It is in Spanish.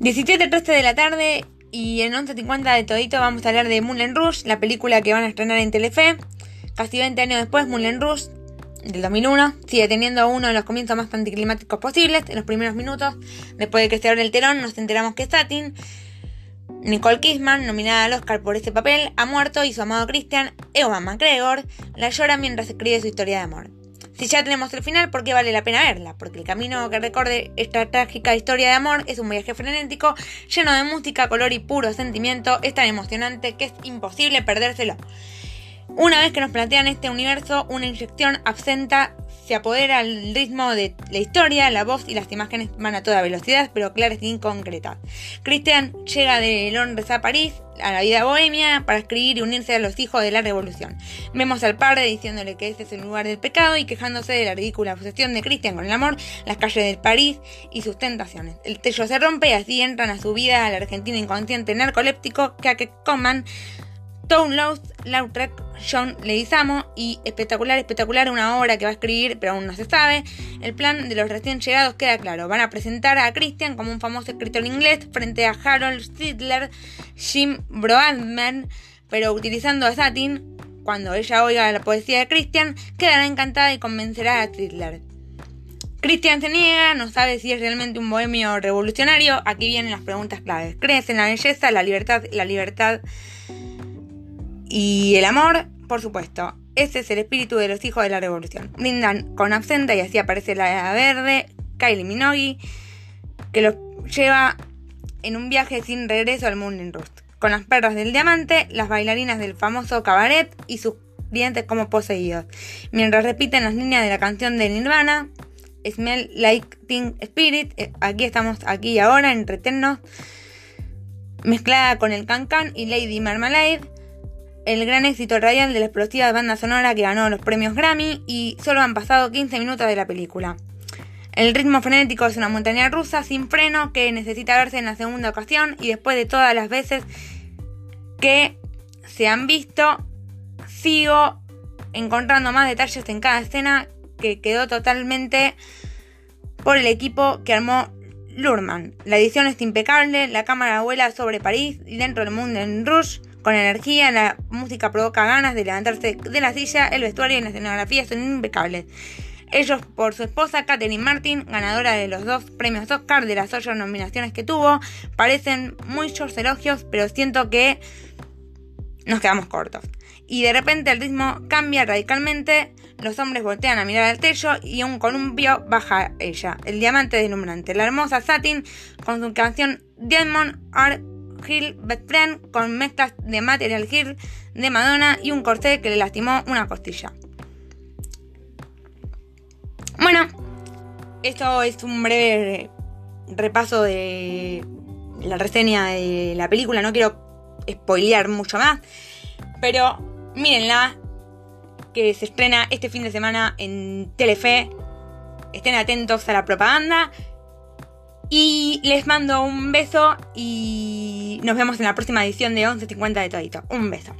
17.13 de la tarde y en 11.50 de todito vamos a hablar de Moulin Rouge, la película que van a estrenar en Telefe. Casi 20 años después, Moulin Rouge, del 2001, sigue teniendo uno de los comienzos más anticlimáticos posibles. En los primeros minutos, después de que se abre el telón, nos enteramos que Satin, Nicole Kidman, nominada al Oscar por este papel, ha muerto y su amado Christian, Ewan McGregor, la llora mientras escribe su historia de amor. Si ya tenemos el final, ¿por qué vale la pena verla? Porque el camino que recorre esta trágica historia de amor es un viaje frenético, lleno de música, color y puro sentimiento, es tan emocionante que es imposible perdérselo. Una vez que nos plantean este universo, una inyección absenta se apodera al ritmo de la historia, la voz y las imágenes van a toda velocidad, pero claras y concretas. Christian llega de Londres a París, a la vida bohemia, para escribir y unirse a los hijos de la revolución. Vemos al padre diciéndole que ese es el lugar del pecado y quejándose de la ridícula obsesión de Christian con el amor, las calles del París y sus tentaciones. El tello se rompe y así entran a su vida al argentino inconsciente narcoléptico que a que coman Town Lost, Lautrec, John Leguizamo y espectacular, espectacular, una obra que va a escribir, pero aún no se sabe. El plan de los recién llegados queda claro. Van a presentar a Christian como un famoso escritor inglés frente a Harold Sidler, Jim Broadman, pero utilizando a Satin. Cuando ella oiga la poesía de Christian, quedará encantada y convencerá a Sidler. Christian se niega, no sabe si es realmente un bohemio revolucionario. Aquí vienen las preguntas claves. ¿Crees en la belleza, la libertad, la libertad y el amor, por supuesto, ese es el espíritu de los hijos de la revolución. Brindan con absenta y así aparece la verde, Kylie Minogue, que los lleva en un viaje sin regreso al mundo en Rust. Con las perras del diamante, las bailarinas del famoso cabaret y sus clientes como poseídos. Mientras repiten las líneas de la canción de Nirvana, Smell Like Teen Spirit, eh, aquí estamos, aquí y ahora, entretennos, mezclada con el Cancan y Lady Marmalade el gran éxito radial de la explosiva banda sonora que ganó los premios Grammy y solo han pasado 15 minutos de la película. El ritmo frenético es una montaña rusa sin freno que necesita verse en la segunda ocasión y después de todas las veces que se han visto, sigo encontrando más detalles en cada escena que quedó totalmente por el equipo que armó Lurman. La edición es impecable, la cámara vuela sobre París y dentro del mundo en Rouge con energía, la música provoca ganas de levantarse de la silla, el vestuario y la escenografía son impecables. Ellos por su esposa Katherine Martin, ganadora de los dos premios Oscar de las ocho nominaciones que tuvo, parecen muchos elogios, pero siento que nos quedamos cortos. Y de repente el ritmo cambia radicalmente, los hombres voltean a mirar al techo y un columpio baja ella, el diamante deslumbrante, la hermosa Satin con su canción Diamond Art Hill Best Friend con mezclas de Material Hill de Madonna y un corte que le lastimó una costilla. Bueno, esto es un breve repaso de la reseña de la película. No quiero spoilear mucho más, pero mírenla, que se estrena este fin de semana en Telefe. Estén atentos a la propaganda. Y les mando un beso y nos vemos en la próxima edición de 11.50 de Todito. Un beso.